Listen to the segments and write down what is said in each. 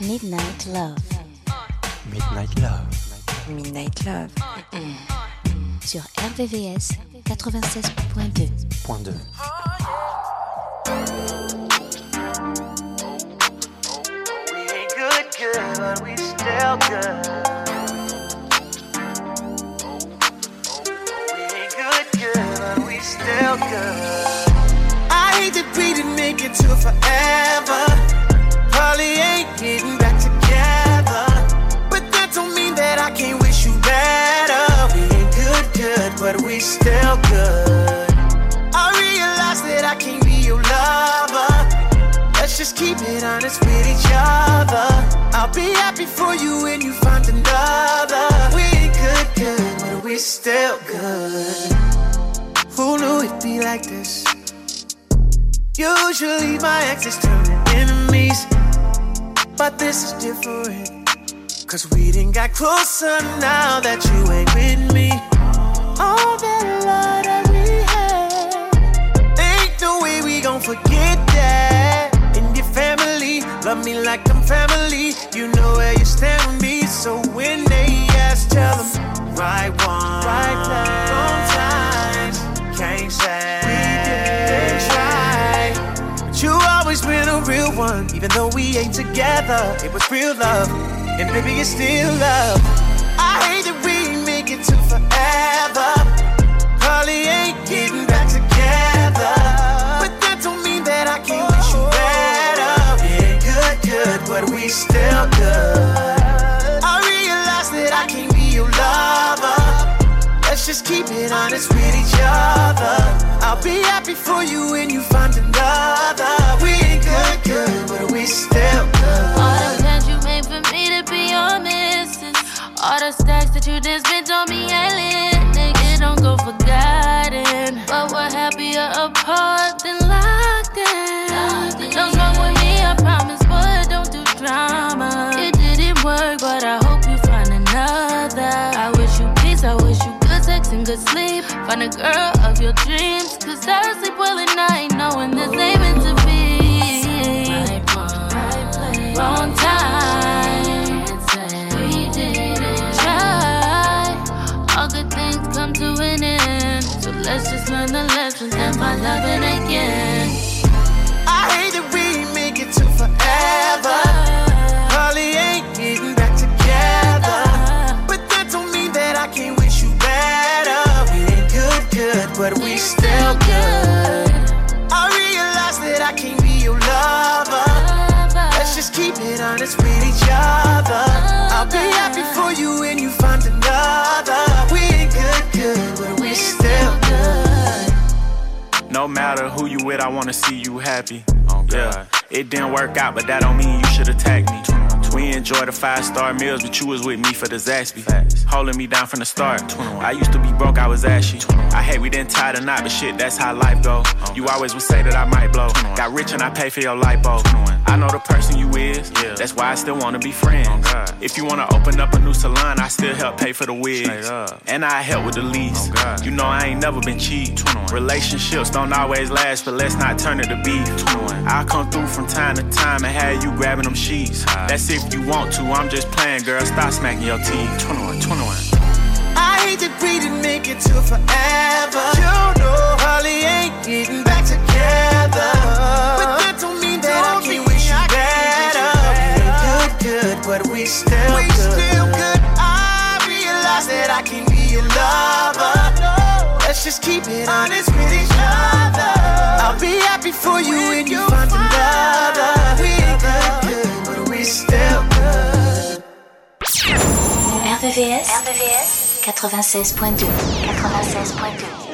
Midnight Love. Midnight Love. Midnight Love. Sur RVVS 96.2. Point 2. We ain't good, good, but we still good. We ain't good, good, but we still good. Hate that we didn't make it to forever. Probably ain't getting back together. But that don't mean that I can't wish you better. We ain't good, good, but we still good. I realize that I can't be your lover. Let's just keep it honest with each other. I'll be happy for you when you find another. We ain't good, good, but we still good. Who knew it'd be like this? Usually my exes turn to enemies, but this is different. Cause we didn't got closer now that you ain't with me. All that love that we had, ain't no way we gon' forget that. And your family, love me like I'm family. You know where you stand with me, so when they ask, tell them right one, right time, wrong times. Can't say one, even though we ain't together. It was real love, and baby, it's still love. I hate that we make it to forever. Probably ain't getting back together. But that don't mean that I can't wish you better. Ain't good, good, but we still good. I realize that I can't be your lover. Let's just keep it honest with each other. I'll be happy for you when you find another. We good, good, but we still good. All the plans you made for me to be your missus. All the stacks that you did spent on me ain't lit. Nigga, don't go forgotten. But we're happier apart than locked in. Don't smoke with me, I promise, but don't do drama. It didn't work, but I hope you find another. I wish you peace, I wish you good sex and good sleep. Find a girl of your dreams. Cause I sleep well at night, knowing this ain't loving again. I hate that we make it to forever. Probably ain't getting back together. But that don't mean that I can't wish you better. We ain't good, good, but we still good. I realize that I can't be your lover. Let's just keep it honest with each other. I'll be happy for you when you find another. No matter who you with, I wanna see you happy. Oh, yeah, it didn't work out, but that don't mean you should attack me. We enjoy the five star meals, but you was with me for the Zaxby. Holding me down from the start. I used to be broke, I was ashy. I hate we didn't tie the knot, but shit, that's how life go. You always would say that I might blow. Got rich and I pay for your light bulb. I know the person you is, that's why I still wanna be friends. If you wanna open up a new salon, I still help pay for the wigs. And I help with the lease. You know I ain't never been cheap. Relationships don't always last, but let's not turn it to beef. I'll come through from time to time and have you grabbing them sheets. That's if you want to, I'm just playing, girl. Stop smacking your teeth. 21, 21. I hate that we didn't make it to forever. You know, probably ain't getting back together. But that don't mean that I can't wish you better. We ain't good, good, but we still we good. still good. I realize that I can be your lover. Let's just keep it honest with each other. I'll be happy for you when you find another. We ain't good, good, but we still good. RVVS, RVVS 96.2. 96.2.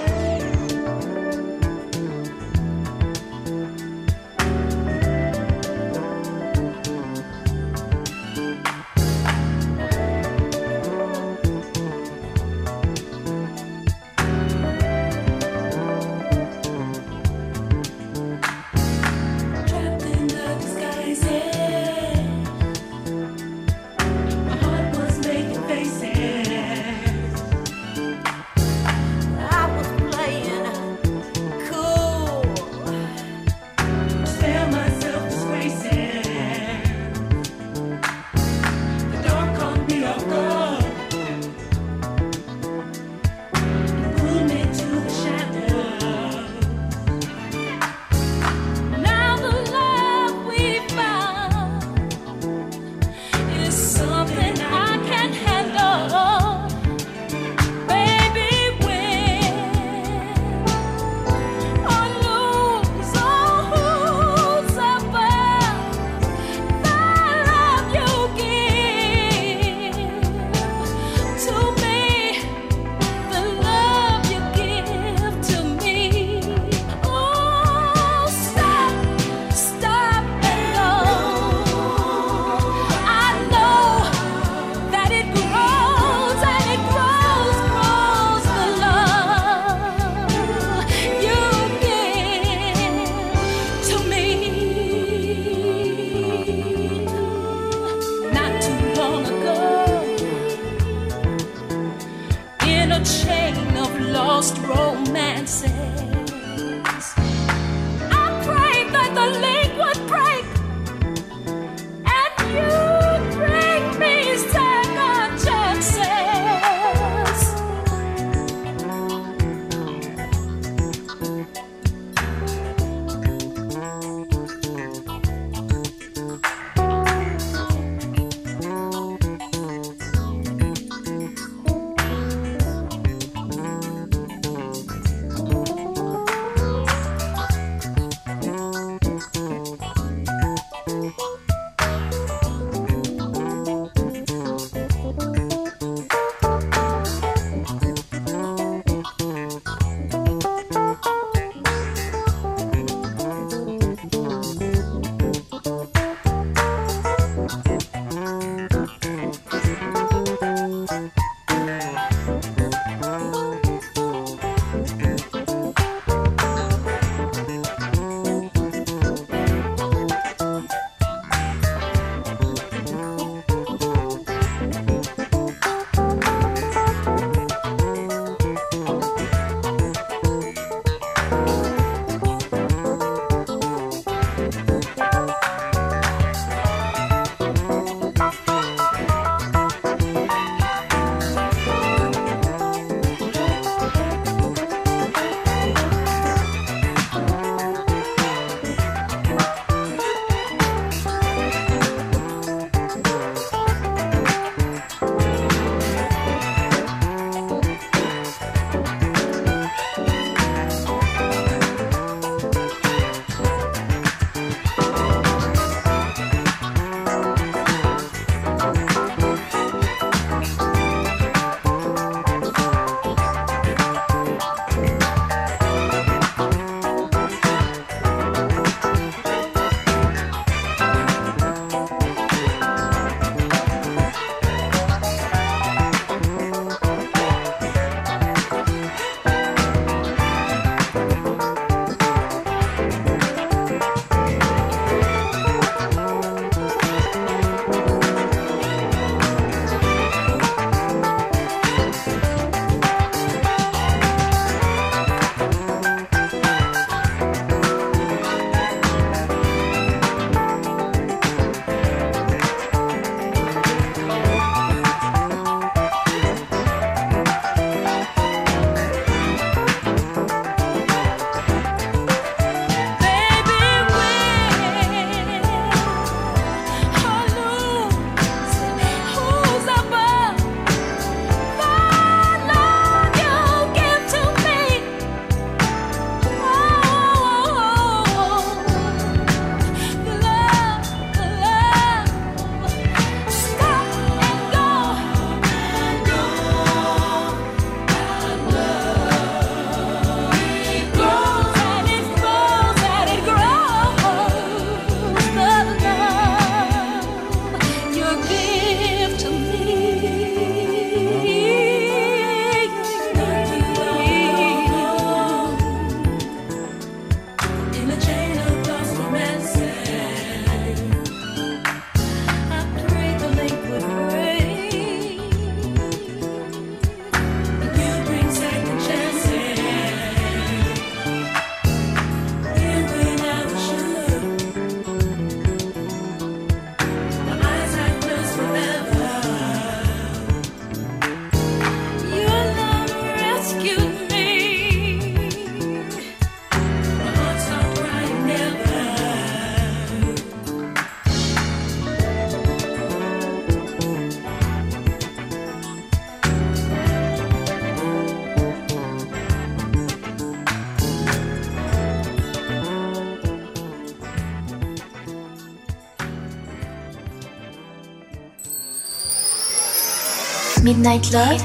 Midnight Love,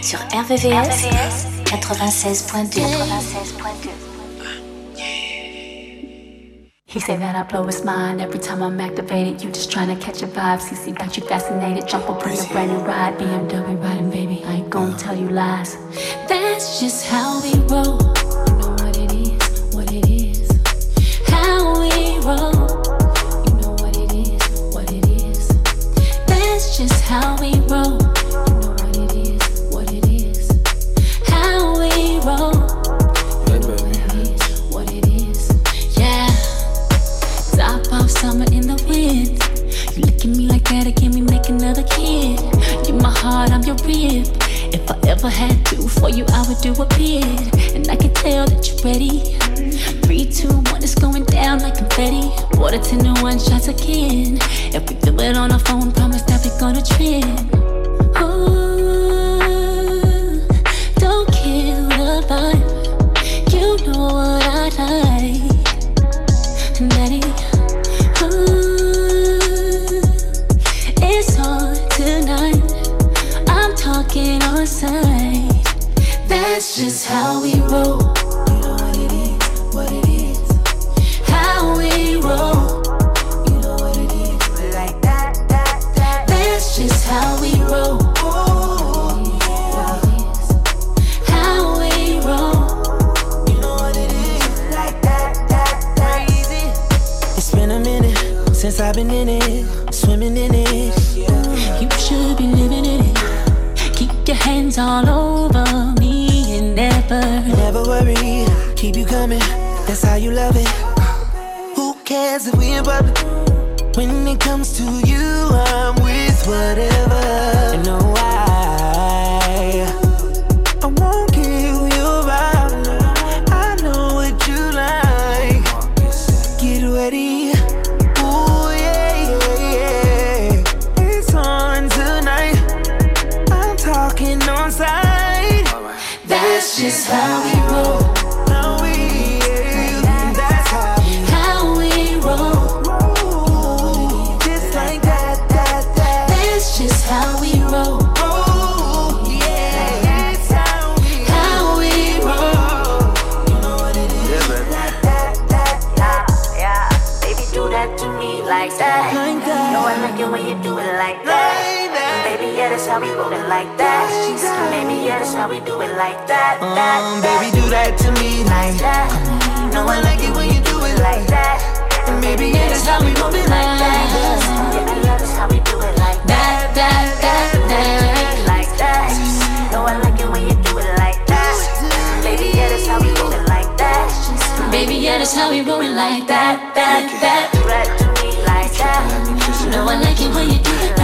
sur RVVS, 96.2. He say that I blow his mind every time I'm activated. You just trying to catch a vibe. CC got you fascinated. Jump up on your brand new ride. BMW riding, baby. I ain't gonna tell you lies. That's just how we roll. Had to. For you, I would do a bid. And I can tell that you're ready. Three, two, one, it's going down like confetti. Water ten to one shots again. How we roll it like that. Baby, yeah, that's how we do it like that. that, Um, baby, do that to me like that. Know I like it when you do it Like that. And baby, yeah, that's how we move it like that. Yeah, yeah, that's how we do it like that. That, that, that, that. Like that. Know I like it when you do it like that. Baby, yeah, that's how we roll it like that. Baby, yeah, that's how we roll it like that, that, that. Do that to me like that. Know I like it when you do it like that.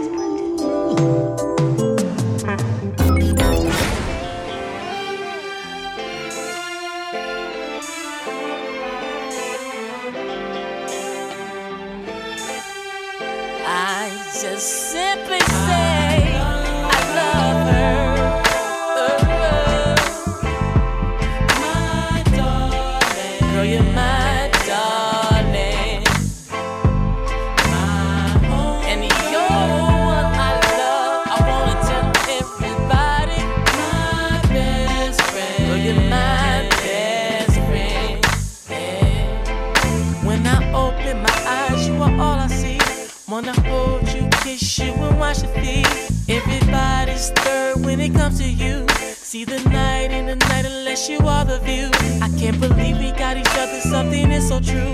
Wanna hold you, kiss you, and wash your feet. Everybody's third when it comes to you. See the night in the night unless you are the view. I can't believe we got each other, something is so true.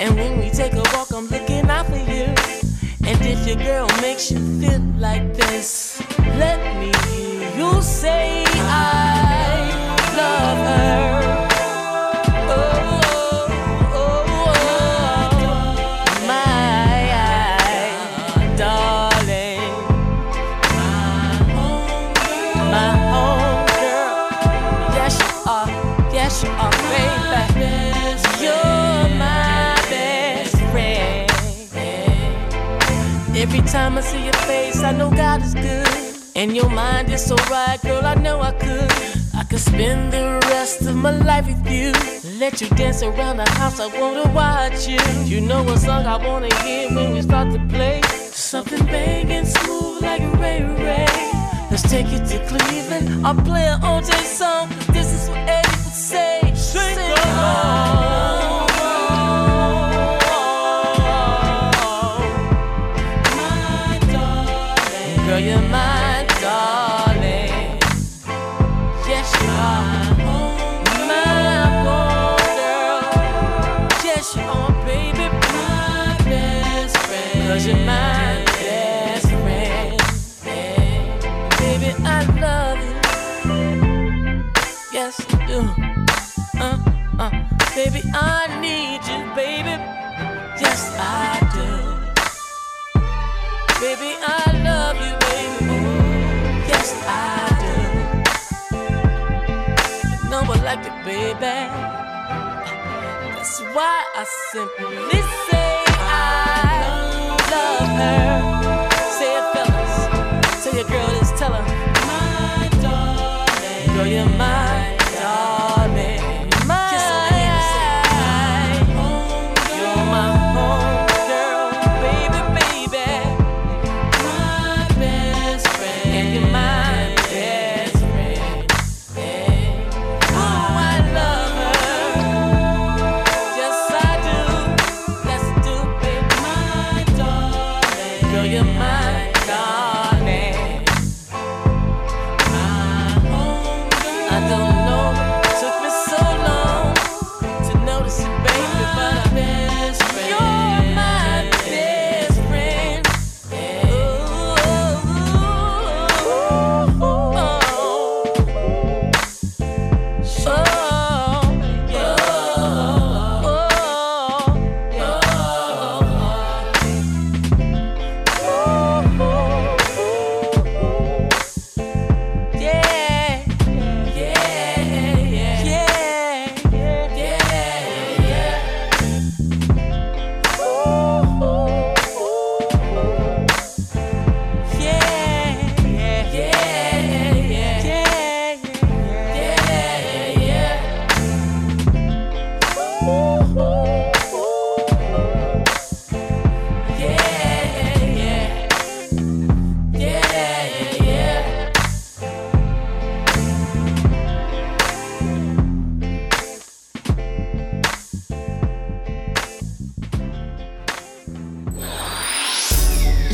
And when we take a walk, I'm looking out for you. And if your girl makes you feel like this, let me hear you say Every time I see your face, I know God is good. And your mind is so right, girl, I know I could. I could spend the rest of my life with you. Let you dance around the house, I wanna watch you. You know what song I wanna hear when we start to play? Something banging smooth like a Ray Ray. Let's take it to Cleveland. I'll play an O'Jays song. This is what Eddie would say. Sing along. Cause you're my best friend. Baby, I love you. Yes, I do. Uh, uh. Baby, I need you, baby. Yes, I do. Baby, I love you, baby. Yes, I do. No one like it, baby. That's why I simply listen. Say it, fellas. Your girl, just tell her, my darling, girl, you're mine.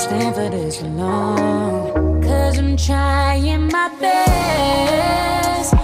Stand for this long. Cause I'm trying my best.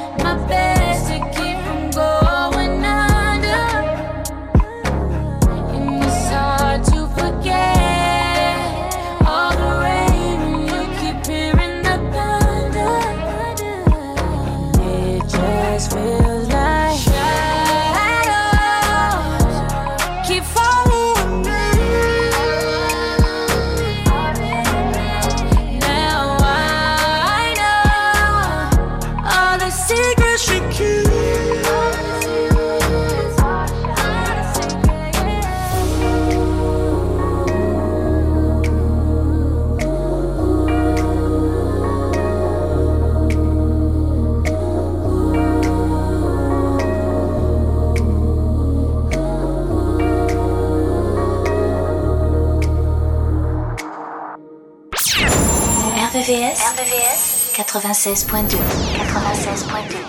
96.2 96.2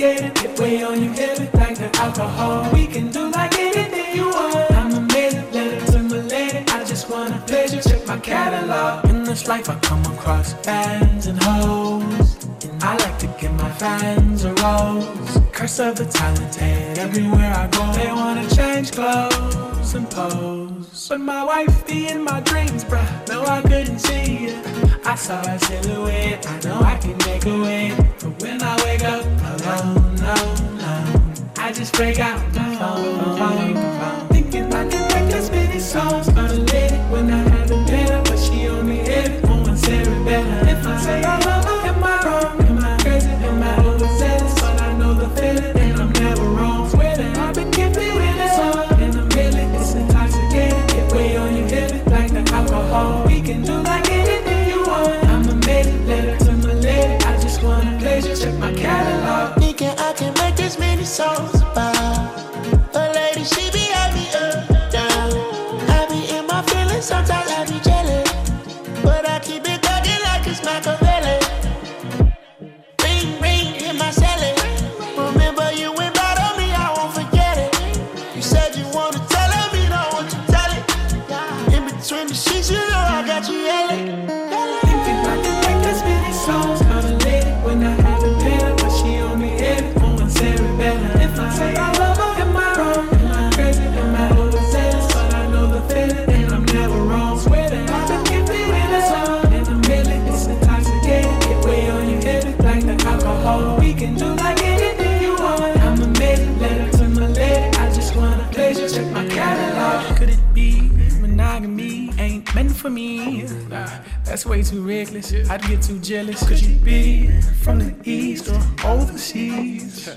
intoxicating, it weigh on you heavy like the alcohol. We can do like anything you want. I'm amazing, let it to my lady. I just want a pleasure, check my catalog. In this life, I come across fans and hoes. And I like to give my fans a rose. Curse of the talented, everywhere I go, they wanna change clothes and pose. But my wife be in my dreams, bruh. No, I couldn't see it. I saw a silhouette, I know I can make a way. But when I wake up alone, no, no, I just break out my phone, phone, phone. Thinking I can make as many songs about a lady when I haven't been but she only hit it on my cerebellum. If I say monogamy ain't meant for me? Nah, that's way too reckless. I'd get too jealous. Could you be from the east or overseas?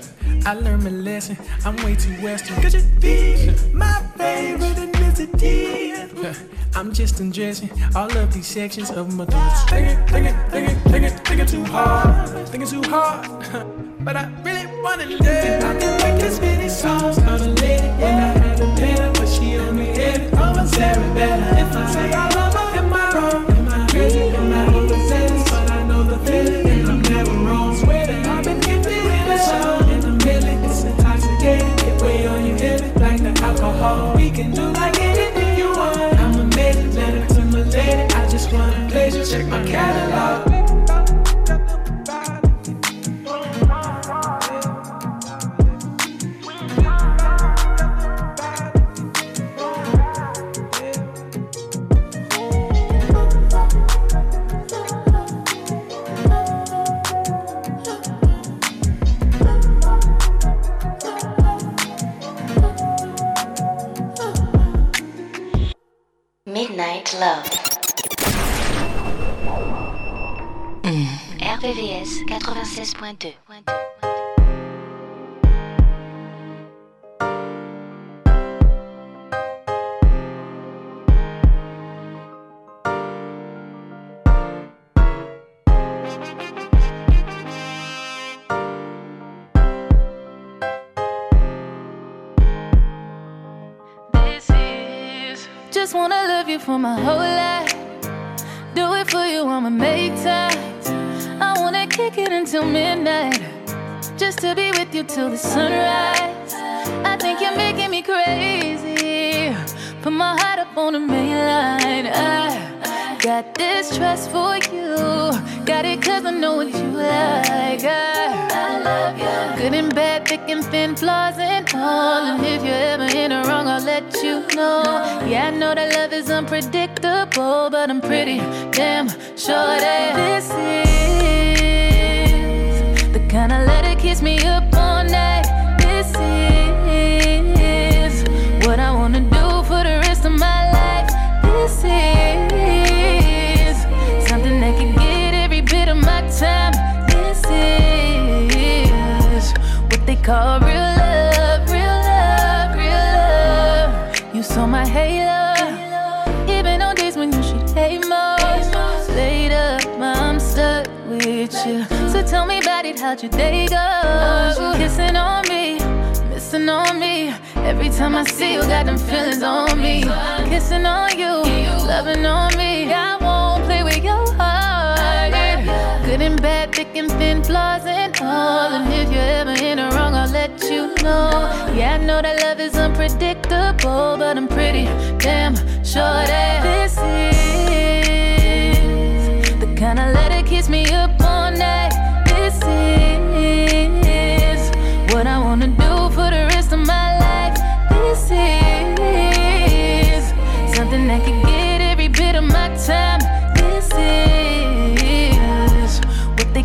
I learned my lesson. I'm way too western. Could you be my favorite ethnicity? I'm just undressing all of these sections of my thoughts. Thinking, thinking, thinking, thinking, thinking too hard. Thinking too hard. But I really wanna live. I can make as many songs about a lady when I haven't been her, but she only hit it on my cerebellum. If I say I love her, am I wrong? Am I crazy? Am I overzealous? But I know the feeling, and I'm never wrong. Swear that I've been with a song and a million. It's intoxicating, it weigh on you heavy like the alcohol. We can do like Just wanna love you for my whole life. Do it for you, I'ma make time. I wanna kick it until midnight. Just to be with you till the sunrise. I think you're making me crazy. Put my heart up on the main line. I got this trust for you. Got it cause I know what you like. I, love you. Good and bad, thick and thin, flaws and all. And if you're ever in the wrong, I'll let you know. Yeah, I know that love is unpredictable, but I'm pretty damn sure that this is about it, your day go? Kissing on me, missing on me. Every time I see you, got them feelings on me. Kissing on you, loving on me. I won't play with your heart. Good and bad, thick and thin, flaws and all. And if you're ever in the wrong, I'll let you know. Yeah, I know that love is unpredictable, but I'm pretty damn sure that this is the kind of letter keeps me up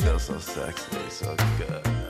feel so sexy, so good.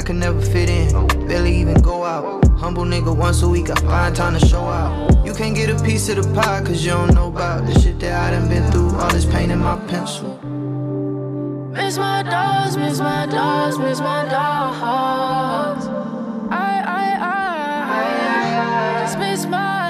I can never fit in, barely even go out. Humble nigga once a week, I find time to show out. You can't get a piece of the pie, cause you don't know about the shit that I done been through. All this pain in my pencil. Miss my dogs, miss my dogs, miss my dogs. I, I, I, just miss my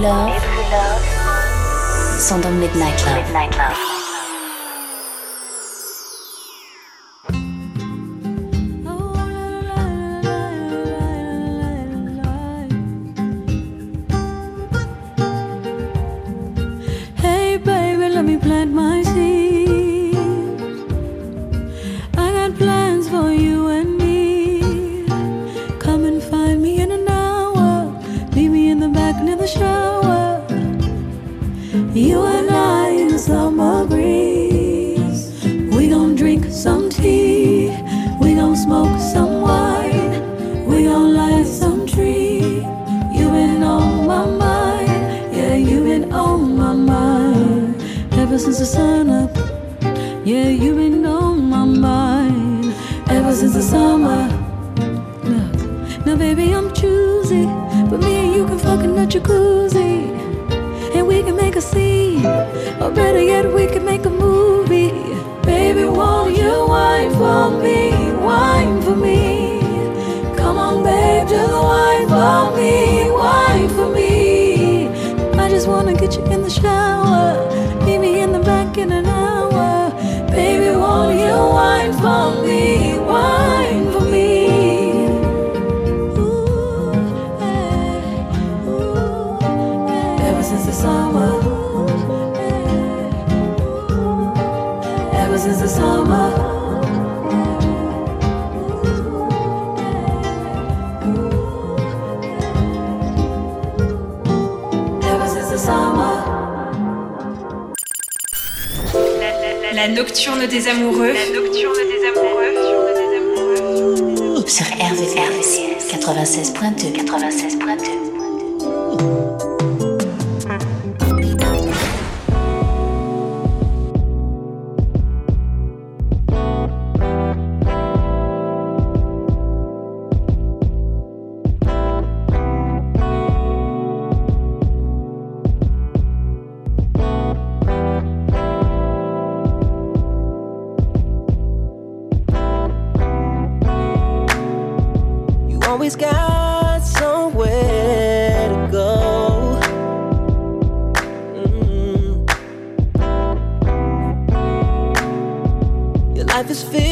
love. Live love. Midnight Love. Midnight love. amoureux.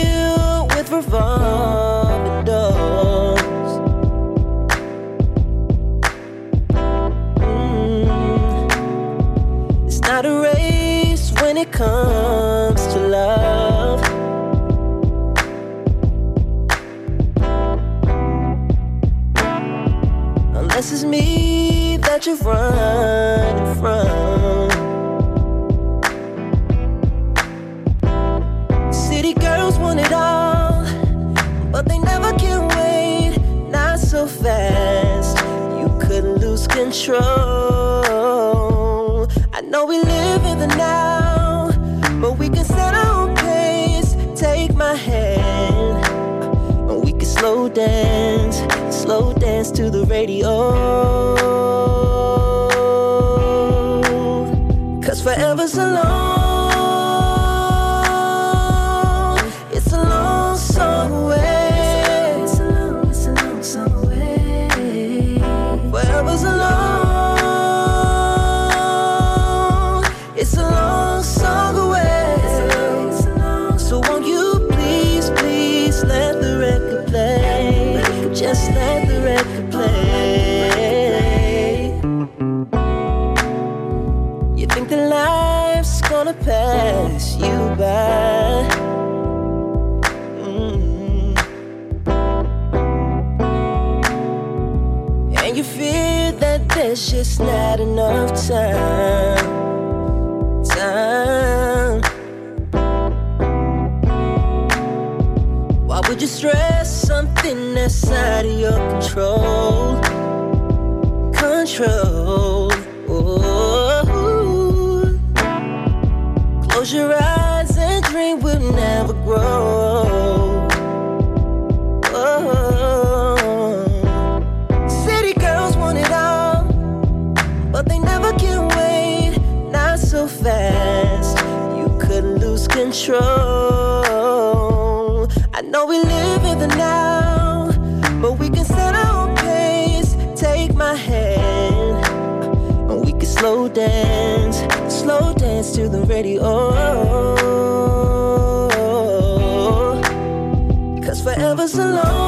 filled with revolving doors. Mm. It's not a race when it comes to love. Unless it's me that you run running from. control. I know we live in the now, but we can set our own pace. Take my hand, and we can slow dance, slow dance to the radio. Close your eyes and dream will never grow. Oh. City girls want it all, but they never can wait. Not so fast, you could lose control. I know we live in the now, but we can set our own pace. Take my hand, and we can slow down dance to the radio. Cause forever's alone.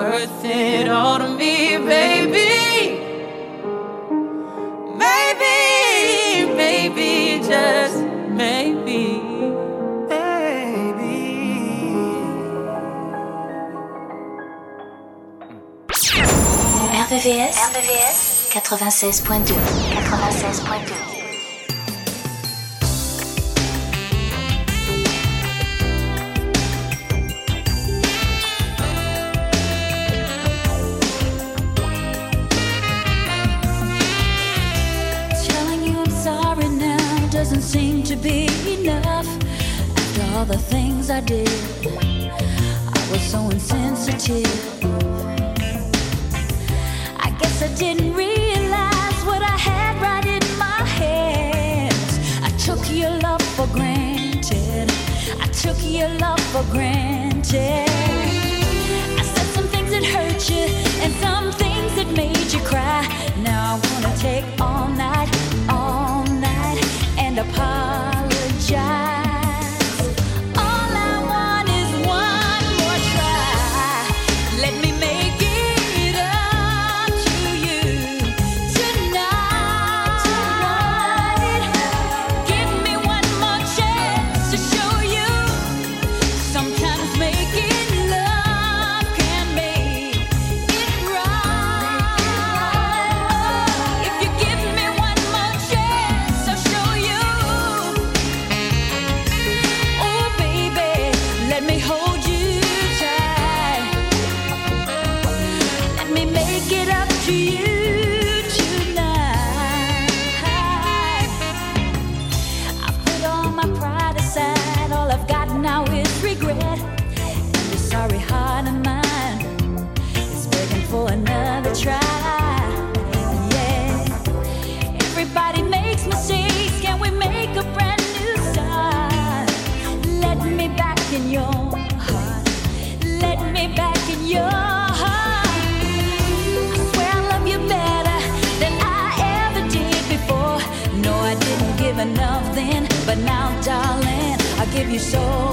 worth it all me, baby. Maybe, maybe, just maybe. RVVS, 96.2 96.2 the things I did. I was so insensitive. I guess I didn't realize what I had right in my hands. I took your love for granted. I took your love for granted. I said some things that hurt you and some things that made you cry. show.